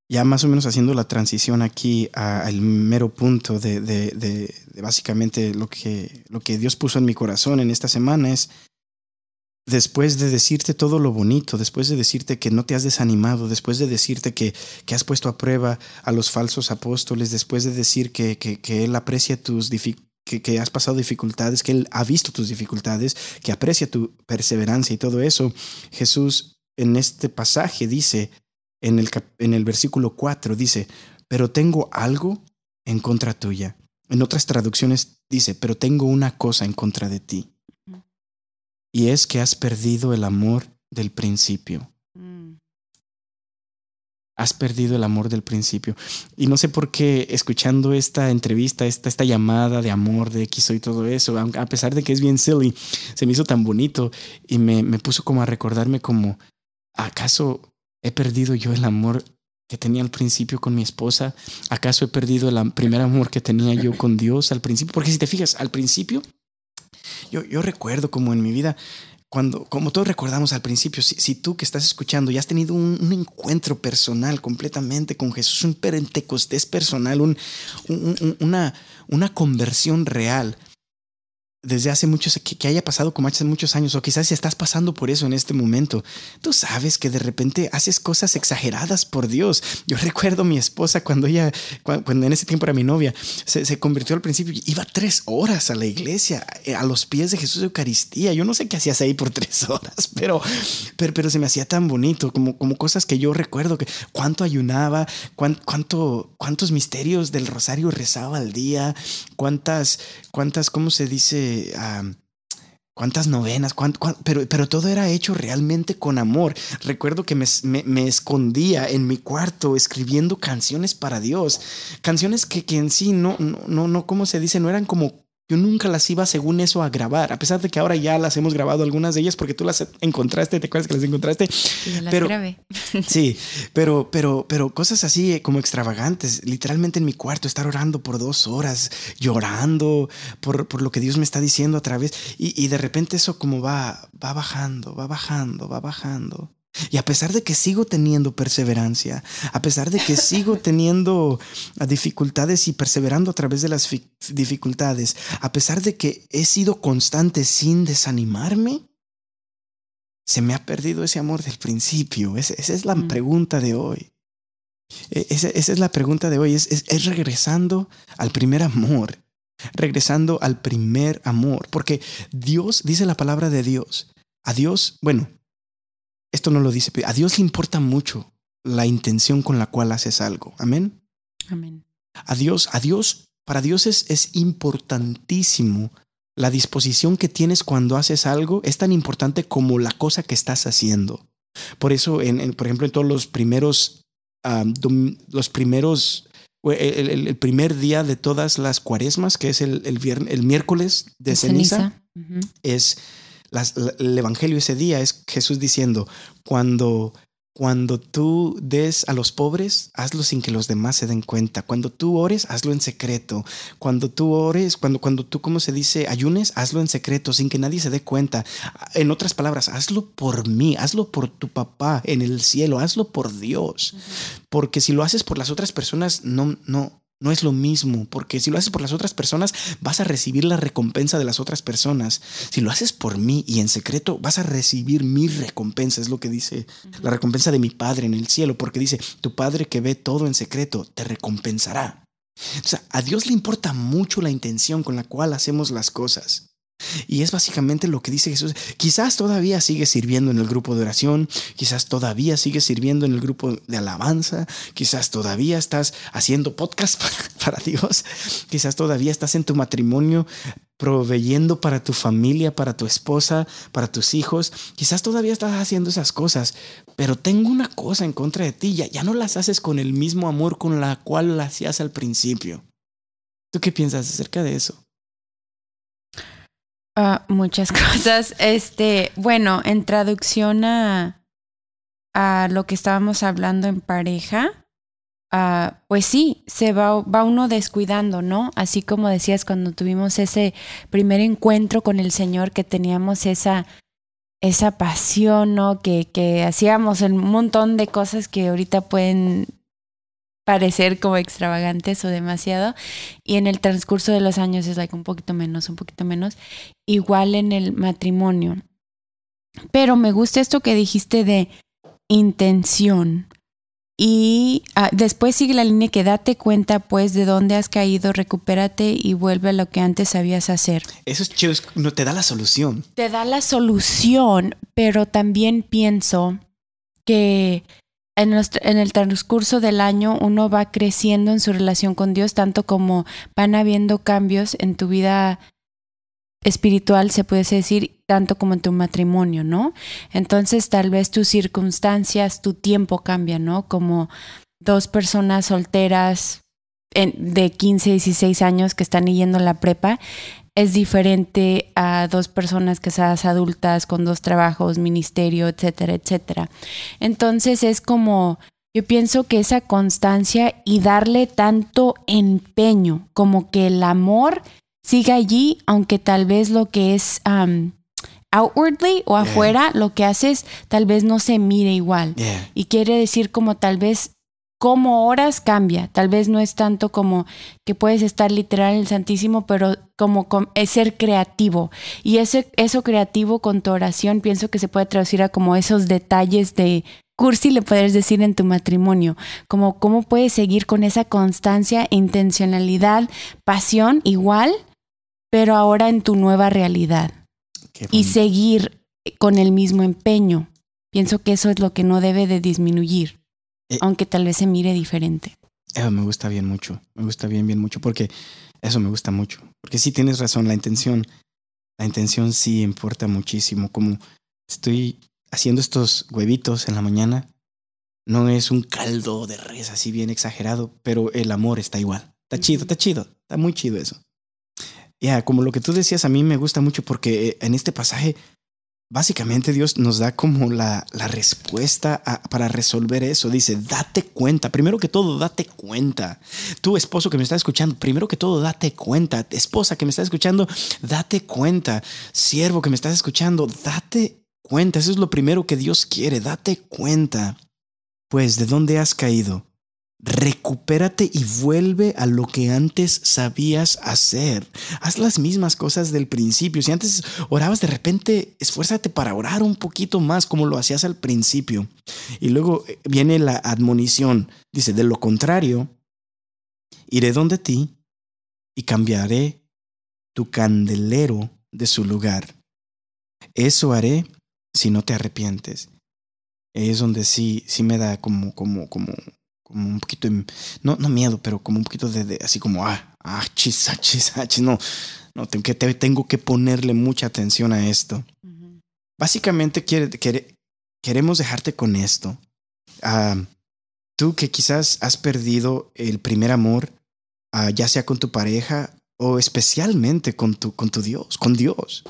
ya más o menos haciendo la transición aquí al mero punto de, de, básicamente lo que, lo que Dios puso en mi corazón en esta semana es después de decirte todo lo bonito, después de decirte que no te has desanimado, después de decirte que, que has puesto a prueba a los falsos apóstoles, después de decir que, que, Él aprecia tus que, que has pasado dificultades, que Él ha visto tus dificultades, que aprecia tu perseverancia y todo eso, Jesús en este pasaje dice, en el, en el versículo 4, dice, pero tengo algo en contra tuya. En otras traducciones dice, pero tengo una cosa en contra de ti y es que has perdido el amor del principio. Mm. Has perdido el amor del principio. Y no sé por qué escuchando esta entrevista, esta, esta llamada de amor de X y todo eso, a pesar de que es bien silly, se me hizo tan bonito y me, me puso como a recordarme como, ¿acaso he perdido yo el amor que tenía al principio con mi esposa? ¿Acaso he perdido el primer amor que tenía yo con Dios al principio? Porque si te fijas, al principio yo, yo recuerdo como en mi vida, cuando, como todos recordamos al principio, si, tú que estás escuchando ya has tenido un, encuentro personal completamente con Jesús, un pentecostés personal, un, una, una conversión real, desde hace muchos, que, haya pasado como hace muchos años, o quizás si estás pasando por eso en este momento, tú sabes que de repente haces cosas exageradas por Dios. Yo [laughs] recuerdo a mi esposa cuando ella, cuando, en ese tiempo era mi novia, se, convirtió al principio, iba tres horas a la iglesia, eh, a los pies de Jesús de Eucaristía. Yo no sé qué hacías ahí por [laughs] tres horas, pero, pero, pero se me hacía tan bonito, como, como cosas que yo recuerdo, que cuánto ayunaba, cuánto, cuántos misterios del rosario rezaba al día, cuántas, cuántas, ¿cómo se dice? Cuántas novenas, pero, pero todo era hecho realmente con amor. Recuerdo que me, escondía en mi cuarto escribiendo canciones para Dios, canciones que, que en sí no, no, no, no, ¿cómo se dice? No eran como yo nunca las iba según eso a grabar, a pesar de que ahora ya las hemos grabado algunas de ellas porque tú las encontraste, te acuerdas que las encontraste. Las pero, grabé. [laughs] sí, pero, pero, pero cosas así eh, como extravagantes, literalmente en mi cuarto, estar orando por dos horas, llorando por, por lo que Dios me está diciendo a través, y, y de repente eso como va, va bajando, va bajando, va bajando. Y a pesar de que sigo teniendo perseverancia, a pesar de que sigo [laughs] teniendo dificultades y perseverando a través de las dificultades, a pesar de que he sido constante sin desanimarme, se me ha perdido ese amor del principio. Esa, es la mm. pregunta de hoy. E, esa, es la pregunta de hoy. es regresando al primer amor. Regresando al primer amor. Porque Dios, dice la palabra de Dios. A Dios, bueno, esto no lo dice, a Dios le importa mucho la intención con la cual haces algo. Amén. Amén. A Dios, a Dios para Dios es, es importantísimo la disposición que tienes cuando haces algo es tan importante como la cosa que estás haciendo. Por eso, en, en- por ejemplo, en todos los primeros, dom- los primeros, el, el- el primer día de todas las cuaresmas, que es el, el, miércoles de ceniza, es las- el evangelio ese día es Jesús diciendo, cuando, cuando tú des a los pobres, hazlo sin que los demás se den cuenta. Cuando tú ores, hazlo en secreto. Cuando tú ores, cuando, cuando tú, ¿cómo se dice? Ayunes, hazlo en secreto, sin que nadie se dé cuenta. En otras palabras, hazlo por mí, hazlo por tu papá en el cielo, hazlo por Dios. Porque si lo haces por las otras personas, no, no, no es lo mismo. Porque si lo haces por las otras personas, vas a recibir la recompensa de las otras personas. Si lo haces por mí y en secreto, vas a recibir mi recompensa, es lo que dice la recompensa de mi Padre en el cielo, porque dice, tu Padre que ve todo en secreto, te recompensará. O sea, a Dios le importa mucho la intención con la cual hacemos las cosas. Y es básicamente lo que dice Jesús. Quizás todavía sigues sirviendo en el grupo de oración, quizás todavía sigues sirviendo en el grupo de alabanza, quizás todavía estás haciendo podcast [laughs] para, para Dios, quizás todavía estás en tu matrimonio proveyendo para tu familia, para tu esposa, para tus hijos, quizás todavía estás haciendo esas cosas, pero tengo una cosa en contra de ti, ya, ya no las haces con el mismo amor con la cual las hacías al principio. ¿Tú qué piensas acerca de eso? Ah, muchas [laughs] cosas. Este, bueno, en traducción a, a lo que estábamos hablando en pareja, ah, pues sí, se va, va uno descuidando, ¿no? Así como decías cuando tuvimos ese primer encuentro con el Señor, que teníamos esa, esa pasión, ¿no? Que, que hacíamos un montón de cosas que ahorita pueden parecer como extravagantes o demasiado. Y en el transcurso de los años es like un poquito menos, un poquito menos. Igual en el matrimonio. Pero me gusta esto que dijiste de intención. Y ah, después sigue la línea que date cuenta pues de dónde has caído, recupérate y vuelve a lo que antes sabías hacer. Eso es chido, no te da la solución. Te da la solución, pero también pienso que en, en el transcurso del año uno va creciendo en su relación con Dios, tanto como van habiendo cambios en tu vida espiritual, se puede decir, tanto como en tu matrimonio, ¿no? Entonces tal vez tus circunstancias, tu tiempo cambia, ¿no? Como dos personas solteras de 15, 16 años que están yendo la prepa, es diferente a dos personas casadas adultas con dos trabajos, ministerio, etcétera, etcétera. Entonces es como, yo pienso que esa constancia y darle tanto empeño, como que el amor siga allí, aunque tal vez lo que es um, outwardly o Yeah. afuera, lo que haces tal vez no se mire igual. Yeah. Y quiere decir como tal vez como horas cambia. Tal vez no es tanto como que puedes estar literal en el Santísimo, pero como com- es ser creativo. Y ese, eso creativo con tu oración pienso que se puede traducir a como esos detalles de cursi le puedes decir en tu matrimonio. Como cómo puedes seguir con esa constancia, intencionalidad, pasión igual, pero ahora en tu nueva realidad y seguir con el mismo empeño. Pienso que eso es lo que no debe de disminuir, Eh. aunque tal vez se mire diferente. Me gusta bien mucho. Me gusta bien, bien mucho porque eso me gusta mucho. Porque sí tienes razón, la intención. La intención sí importa muchísimo. Como estoy haciendo estos huevitos en la mañana, no es un caldo de res así bien exagerado, pero el amor está igual. Está chido, está chido. Está muy chido eso. Ya, como lo que tú decías, a mí me gusta mucho porque eh, en este pasaje, básicamente Dios nos da como la, la respuesta para resolver eso. Dice, date cuenta. Primero que todo, date cuenta. Tú, esposo que me está escuchando, primero que todo, date cuenta. Esposa que me está escuchando, date cuenta. Siervo que me estás escuchando, date cuenta. Eso es lo primero que Dios quiere. Date cuenta. Pues, ¿de dónde has caído? Recupérate y vuelve a lo que antes sabías hacer. Haz las mismas cosas del principio. Si antes orabas de repente, esfuérzate para orar un poquito más como lo hacías al principio. Y luego eh, viene la admonición. Dice, de lo contrario, iré donde ti y cambiaré tu candelero de su lugar. Eso haré si no te arrepientes. Es donde sí, sí me da como, como, como, como un poquito, de- no, no miedo, pero como un poquito de, de- así como, ah, ah, chis, ah, chis, ah, chis, no, no, tengo que, te- tengo que ponerle mucha atención a esto. Básicamente quiere- quiere- queremos dejarte con esto. Ah, tú que quizás has perdido el primer amor, ah, ya sea con tu pareja o especialmente con tu, con tu Dios, con Dios.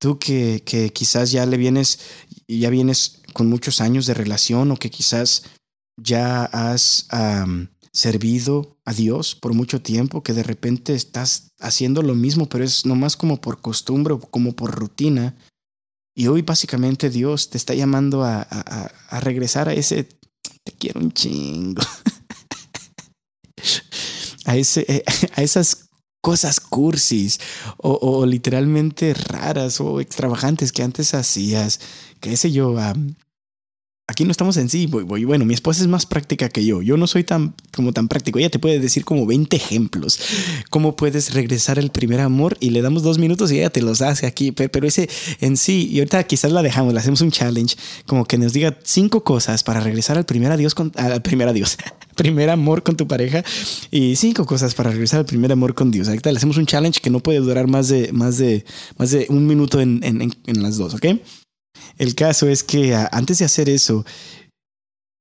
Tú que, que quizás ya le vienes, ya vienes con muchos años de relación o que quizás ya has servido a Dios por mucho tiempo, que de repente estás haciendo lo mismo, pero es nomás como por costumbre o como por rutina. Y hoy básicamente Dios te está llamando a, a- regresar a ese te quiero un chingo. [laughs] a, ese, eh, a esas cosas cursis o, literalmente raras o extravagantes que antes hacías. Qué sé yo. am, aquí no estamos en sí. voy- voy- Bueno, mi esposa es más práctica que yo. Yo no soy tan como tan práctico. Ella te puede decir como 20 ejemplos. Cómo puedes regresar al primer amor y le damos dos minutos y ella te los hace aquí. Pero, pero ese en sí, y ahorita quizás la dejamos, le hacemos un challenge, como que nos diga cinco cosas para regresar al primer adiós con al primer adiós, [laughs] primer amor con tu pareja y cinco cosas para regresar al primer amor con Dios. Ahorita le hacemos un challenge que no puede durar más de más de más de un minuto en, en- en las dos, ¿ok? El caso es que ah, antes de hacer eso,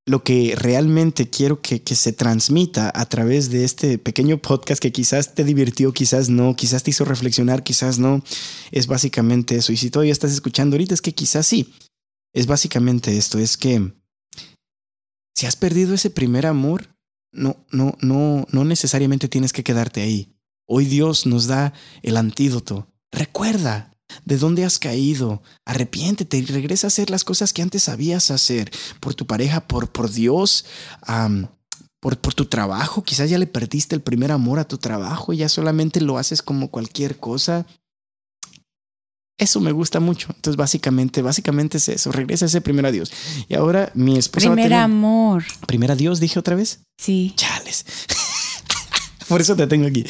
lo que realmente quiero que, que se transmita a través de este pequeño podcast que quizás te divirtió, quizás no, quizás te hizo reflexionar, quizás no, es básicamente eso. Y si todavía estás escuchando ahorita, es que quizás sí. Es básicamente esto, es que si has perdido ese primer amor, no, no, no, no necesariamente tienes que quedarte ahí. Hoy Dios nos da el antídoto. Recuerda de dónde has caído. Arrepiéntete y regresa a hacer las cosas que antes sabías hacer. Por tu pareja, por, por Dios, por, por tu trabajo. Quizás ya le perdiste el primer amor a tu trabajo y ya solamente lo haces como cualquier cosa. Eso me gusta mucho. Entonces, básicamente, básicamente es eso. Regresa a ese primer adiós. Y ahora mi esposa va a Primer tener- amor. Primer adiós, dije otra vez. Sí. Chales. [laughs] Por eso te tengo aquí.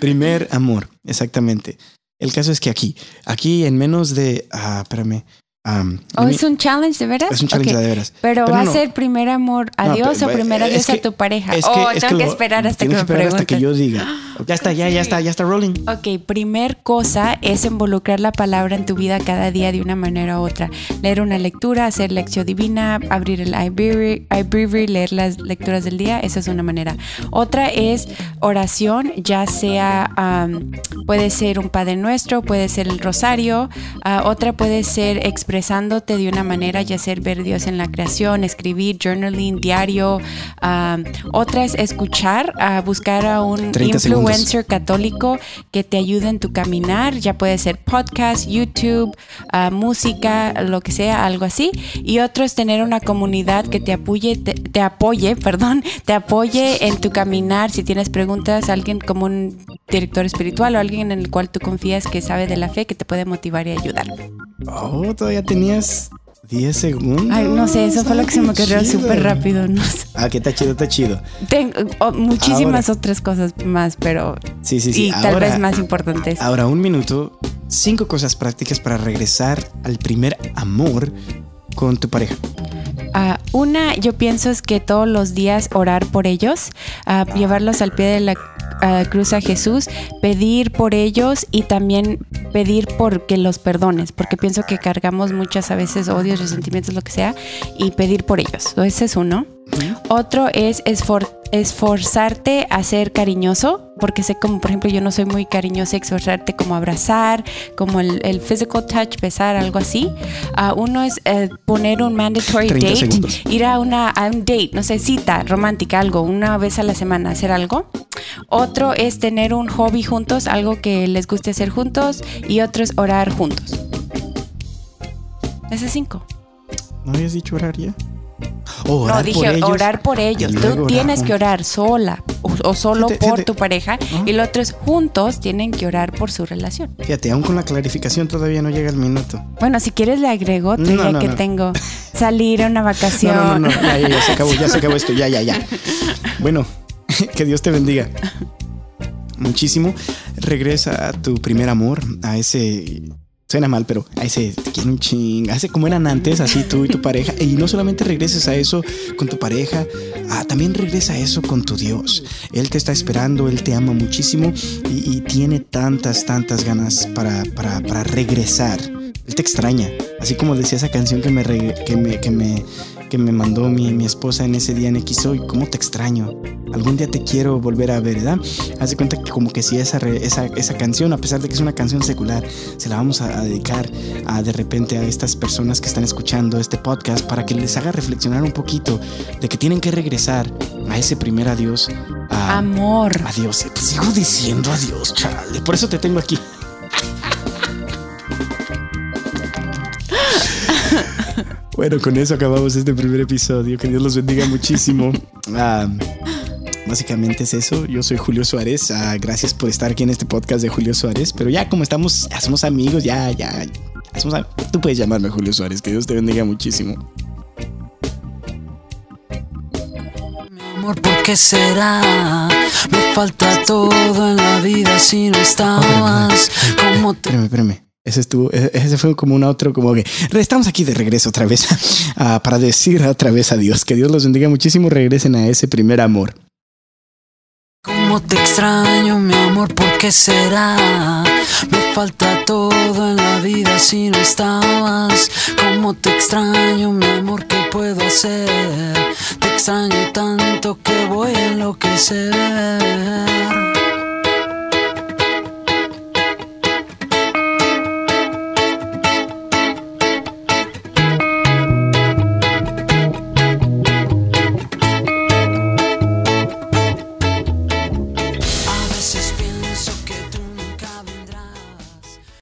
Primer amor, exactamente. El caso es que aquí, aquí en menos de, ah, espérame, am, ¿O dime- es un challenge de veras? es un challenge de veras. Pero, Pero va no. a ser primer amor a No, Dios o primer adiós a tu pareja. es oh, es tengo que, lo- esperar hasta que me esperar hasta que yo diga. [gasps] [gasps] Ya está, ya, ya está, ya está rolling. Ok, primer cosa es involucrar la palabra en tu vida cada día de una manera u otra. Leer una lectura, hacer lección divina, abrir el iBreviary, leer las lecturas del día, esa es una manera. Otra es oración, ya sea, am, puede ser un Padre Nuestro, puede ser el Rosario. Ah, otra puede ser expresándote de una manera, ya sea ver Dios en la creación, escribir, journaling, diario. Am, otra es escuchar, ah, buscar a un 30 segundos. Influencer católico que te ayude en tu caminar, ya puede ser podcast, YouTube, ah, música, lo que sea, algo así. Y otro es tener una comunidad que te apoye, te, te apoye, [laughs] perdón, te apoye en tu caminar. Si tienes preguntas, alguien como un director espiritual o alguien en el cual tú confías que sabe de la fe, que te puede motivar y ayudar. Oh, todavía tenías 10 segundos. Ay, no sé, eso fue lo que se me ocurrió súper rápido. No sé. Ah, que está chido, está chido. Tengo oh, muchísimas otras cosas más, pero Sí, sí, sí. y tal Ahora- vez más importantes. Ahora, un minuto. Cinco cosas prácticas para regresar al primer amor con tu pareja. Ah, una, yo pienso es que todos los días orar por ellos, ah, llevarlos al pie de la ah, cruz a Jesús, pedir por ellos y también pedir por que los perdones, porque pienso que cargamos muchas a veces odios, resentimientos, lo que sea, y pedir por ellos. Ese es uno. Otro es esfor- esforzarte a ser cariñoso, porque sé como, por ejemplo, yo no soy muy cariñosa, esforzarte como abrazar, como el, el physical touch, besar, algo así. Ah, uno es eh, poner un mandatory 30 date, segundos. ir a, una, a un date, no sé, cita romántica, algo, una vez a la semana, hacer algo. Otro es tener un hobby juntos, algo que les guste hacer juntos. Y otro es orar juntos. Ese es cinco. ¿No habías dicho orar ya? No, dije por ellos orar por ellos. y Tú tienes que orar sola o, o solo Fíjate, por fíjate. tu pareja. Y lo otro es juntos tienen que orar por su relación. Fíjate, aún con la clarificación todavía no llega el minuto. Bueno, si quieres le agrego otro No, que no. tengo. [laughs] Salir a una vacación. No, no, no, no. Ya, ya, ya se acabó, ya se acabó esto. Ya, ya, ya. [laughs] Bueno, [laughs] que Dios te bendiga. Muchísimo. Regresa a tu primer amor, a ese Suena mal, pero ahí se te quiere un ching. Hace como eran antes, así tú y tu [laughs] pareja. Y no solamente regreses a eso con tu pareja, ah, también regresa a eso con tu Dios. Él te está esperando, Él te ama muchísimo y, y tiene tantas, tantas ganas para, para, para regresar. Él te extraña. Así como decía esa canción que me, que me, que me, que me mandó mi, mi esposa en ese día en X hoy. ¿Cómo te extraño? Algún día te quiero volver a ver, ¿verdad? Haz de cuenta que como que si esa, re- esa, esa canción, a pesar de que es una canción secular, se la vamos a, a dedicar a, de repente a estas personas que están escuchando este podcast para que les haga reflexionar un poquito de que tienen que regresar a ese primer adiós. A, Amor. Adiós. Sigo diciendo adiós, chale. Por eso te tengo aquí. Bueno, con eso acabamos este primer episodio. Que Dios los bendiga muchísimo. [laughs] Ah, básicamente es eso. Yo soy Julio Suárez. Ah, gracias por estar aquí en este podcast de Julio Suárez. Pero ya como estamos, ya somos amigos, ya, ya. ya somos am- Tú puedes llamarme Julio Suárez. Que Dios te bendiga muchísimo. Mi amor, ¿por qué será? Me falta todo en la vida si no estabas. ¿Cómo te Espérame, espérame. Ese, estuvo, ese ese fue como un otro, como que estamos aquí de regreso otra vez [laughs] ah, para decir otra vez adiós. Que Dios los bendiga muchísimo. Regresen a ese primer amor. ¿Cómo te extraño, mi amor? ¿Por qué será? Me falta todo en la vida si no estabas. ¿Cómo te extraño, mi amor? ¿Qué puedo hacer? Te extraño tanto que voy a enloquecer.